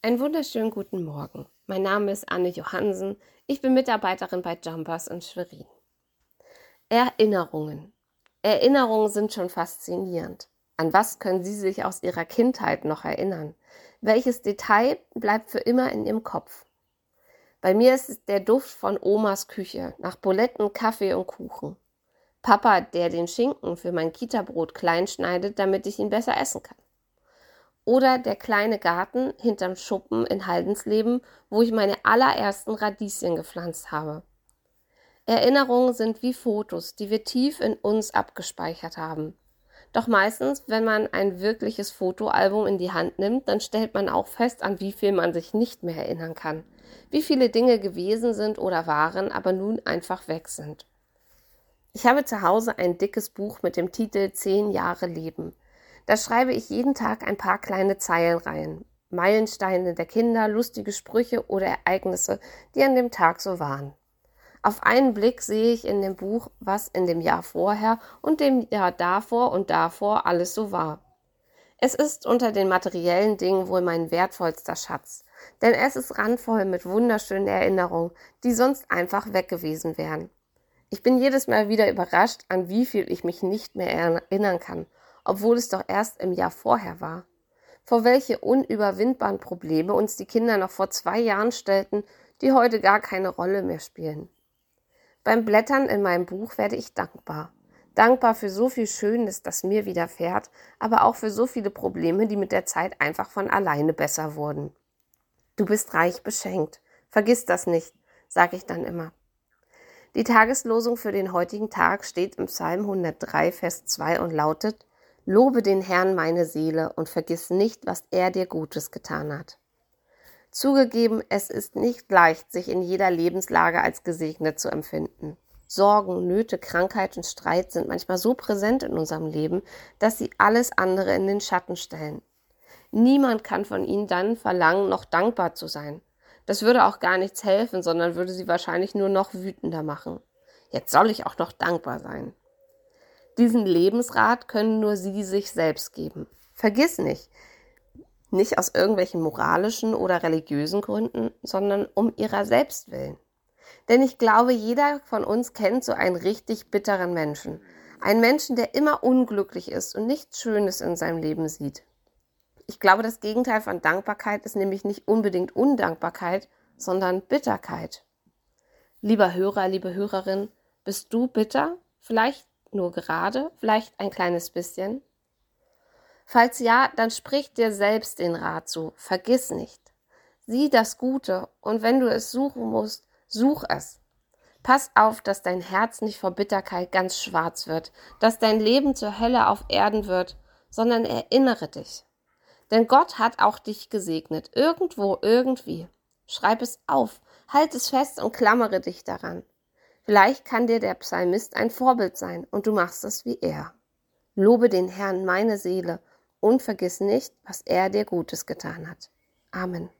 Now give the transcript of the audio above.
Einen wunderschönen guten Morgen. Mein Name ist Anne Johansen. Ich bin Mitarbeiterin bei Jumpers in Schwerin. Erinnerungen. Erinnerungen sind schon faszinierend. An was können Sie sich aus Ihrer Kindheit noch erinnern? Welches Detail bleibt für immer in Ihrem Kopf? Bei mir ist es der Duft von Omas Küche nach Buletten, Kaffee und Kuchen. Papa, der den Schinken für mein Kita-Brot klein schneidet, damit ich ihn besser essen kann. Oder der kleine Garten hinterm Schuppen in Haldensleben, wo ich meine allerersten Radieschen gepflanzt habe. Erinnerungen sind wie Fotos, die wir tief in uns abgespeichert haben. Doch meistens, wenn man ein wirkliches Fotoalbum in die Hand nimmt, dann stellt man auch fest, an wie viel man sich nicht mehr erinnern kann. Wie viele Dinge gewesen sind oder waren, aber nun einfach weg sind. Ich habe zu Hause ein dickes Buch mit dem Titel Zehn Jahre Leben. Da schreibe ich jeden Tag ein paar kleine Zeilen rein. Meilensteine der Kinder, lustige Sprüche oder Ereignisse, die an dem Tag so waren. Auf einen Blick sehe ich in dem Buch, was in dem Jahr vorher und dem Jahr davor und davor alles so war. Es ist unter den materiellen Dingen wohl mein wertvollster Schatz, denn es ist randvoll mit wunderschönen Erinnerungen, die sonst einfach weg gewesen wären. Ich bin jedes Mal wieder überrascht, an wie viel ich mich nicht mehr erinnern kann obwohl es doch erst im Jahr vorher war. Vor welche unüberwindbaren Probleme uns die Kinder noch vor zwei Jahren stellten, die heute gar keine Rolle mehr spielen. Beim Blättern in meinem Buch werde ich dankbar. Dankbar für so viel Schönes, das mir widerfährt, aber auch für so viele Probleme, die mit der Zeit einfach von alleine besser wurden. Du bist reich beschenkt. Vergiss das nicht, sage ich dann immer. Die Tageslosung für den heutigen Tag steht im Psalm 103, Vers 2 und lautet, Lobe den Herrn meine Seele und vergiss nicht, was er dir Gutes getan hat. Zugegeben, es ist nicht leicht, sich in jeder Lebenslage als gesegnet zu empfinden. Sorgen, Nöte, Krankheit und Streit sind manchmal so präsent in unserem Leben, dass sie alles andere in den Schatten stellen. Niemand kann von ihnen dann verlangen, noch dankbar zu sein. Das würde auch gar nichts helfen, sondern würde sie wahrscheinlich nur noch wütender machen. Jetzt soll ich auch noch dankbar sein. Diesen Lebensrat können nur sie sich selbst geben. Vergiss nicht, nicht aus irgendwelchen moralischen oder religiösen Gründen, sondern um ihrer selbst willen. Denn ich glaube, jeder von uns kennt so einen richtig bitteren Menschen. Einen Menschen, der immer unglücklich ist und nichts Schönes in seinem Leben sieht. Ich glaube, das Gegenteil von Dankbarkeit ist nämlich nicht unbedingt Undankbarkeit, sondern Bitterkeit. Lieber Hörer, liebe Hörerin, bist du bitter? Vielleicht nur gerade, vielleicht ein kleines bisschen? Falls ja, dann sprich dir selbst den Rat zu. Vergiss nicht. Sieh das Gute und wenn du es suchen musst, such es. Pass auf, dass dein Herz nicht vor Bitterkeit ganz schwarz wird, dass dein Leben zur Hölle auf Erden wird, sondern erinnere dich. Denn Gott hat auch dich gesegnet, irgendwo, irgendwie. Schreib es auf, halt es fest und klammere dich daran. Vielleicht kann dir der Psalmist ein Vorbild sein und du machst es wie er. Lobe den Herrn meine Seele und vergiss nicht, was er dir Gutes getan hat. Amen.